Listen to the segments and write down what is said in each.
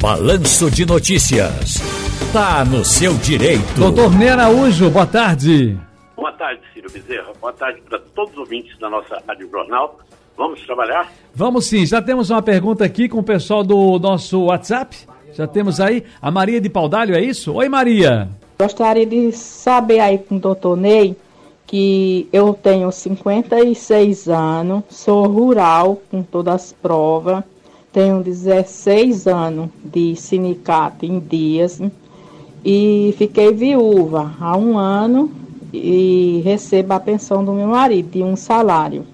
Balanço de Notícias. Tá no seu direito. Doutor Ney Araújo, boa tarde. Boa tarde, Ciro Bezerra. Boa tarde para todos os ouvintes da nossa Rádio Jornal. Vamos trabalhar? Vamos sim. Já temos uma pergunta aqui com o pessoal do nosso WhatsApp. Já temos aí a Maria de Paudalho, é isso? Oi, Maria. Gostaria de saber aí com o doutor Ney que eu tenho 56 anos, sou rural com todas as provas, tenho 16 anos de sindicato em dias e fiquei viúva há um ano e recebo a pensão do meu marido de um salário.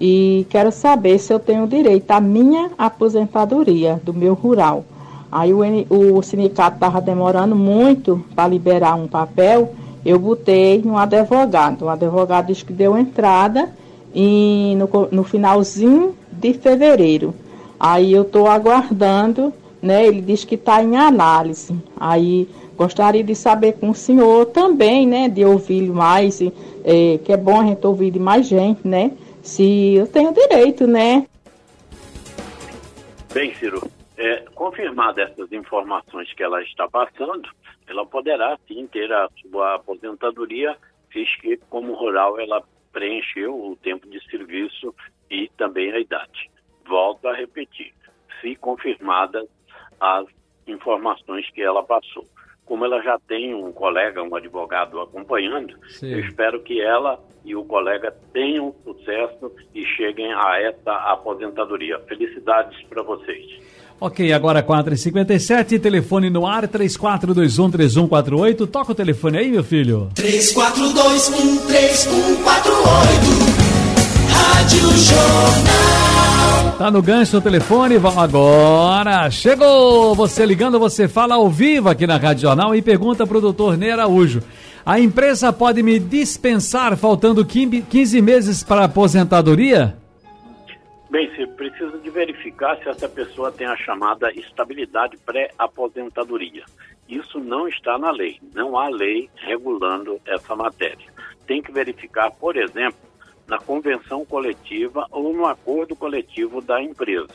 E quero saber se eu tenho direito à minha aposentadoria do meu rural. Aí o, o sindicato estava demorando muito para liberar um papel, eu botei um advogado. O advogado disse que deu entrada e no, no finalzinho de fevereiro. Aí eu estou aguardando, né? Ele diz que está em análise. Aí gostaria de saber com o senhor também, né? De ouvir mais, é, que é bom a gente ouvir de mais gente, né? Se eu tenho direito, né? Bem, Ciro, é, confirmadas essas informações que ela está passando, ela poderá sim ter a sua aposentadoria, fiz que como rural ela preencheu o tempo de serviço e também a idade. Volto a repetir, se confirmadas as informações que ela passou. Como ela já tem um colega, um advogado acompanhando, Sim. eu espero que ela e o colega tenham sucesso e cheguem a essa aposentadoria. Felicidades para vocês. Ok, agora 4h57, telefone no ar 34213148. Toca o telefone aí, meu filho. 34213148. Tá no gancho o telefone, vamos agora. Chegou! Você ligando, você fala ao vivo aqui na Rádio Jornal e pergunta pro doutor Ney Araújo. A empresa pode me dispensar faltando 15 meses para aposentadoria? Bem, você precisa de verificar se essa pessoa tem a chamada estabilidade pré-aposentadoria. Isso não está na lei, não há lei regulando essa matéria. Tem que verificar, por exemplo, na convenção coletiva ou no acordo coletivo da empresa.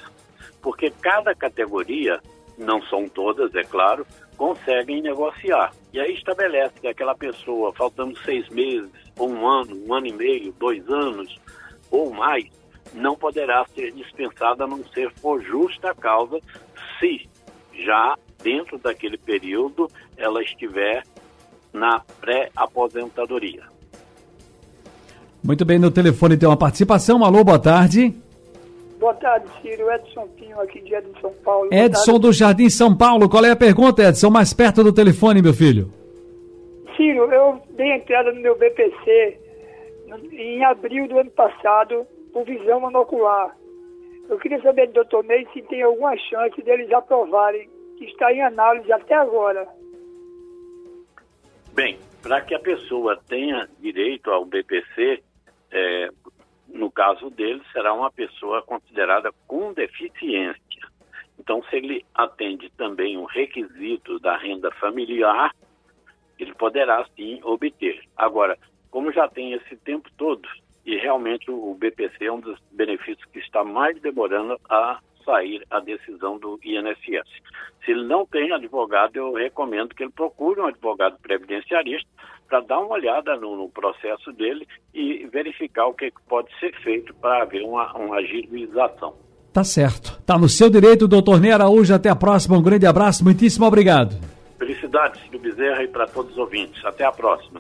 Porque cada categoria, não são todas, é claro, conseguem negociar. E aí estabelece que aquela pessoa, faltando seis meses, ou um ano, um ano e meio, dois anos ou mais, não poderá ser dispensada a não ser por justa causa, se já dentro daquele período ela estiver na pré-aposentadoria. Muito bem, no telefone tem uma participação. Alô, boa tarde. Boa tarde, Ciro. Edson Pinho, aqui de Edson, São Paulo. Edson do Jardim São Paulo. Qual é a pergunta, Edson? Mais perto do telefone, meu filho. Ciro, eu dei entrada no meu BPC em abril do ano passado por visão monocular. Eu queria saber do doutor Ney se tem alguma chance deles aprovarem, que está em análise até agora. Bem, para que a pessoa tenha direito ao BPC, é, no caso dele, será uma pessoa considerada com deficiência. Então, se ele atende também o requisito da renda familiar, ele poderá sim obter. Agora, como já tem esse tempo todo, e realmente o BPC é um dos benefícios que está mais demorando a sair a decisão do INSS. Se ele não tem advogado, eu recomendo que ele procure um advogado previdenciarista para dar uma olhada no, no, processo dele e verificar o que pode ser feito para haver uma, uma agilização. Tá certo. Tá no seu direito, doutor Ney Araújo. Até a próxima. Um grande abraço. Muitíssimo obrigado. Felicidades do Bezerra e para todos os ouvintes. Até a próxima.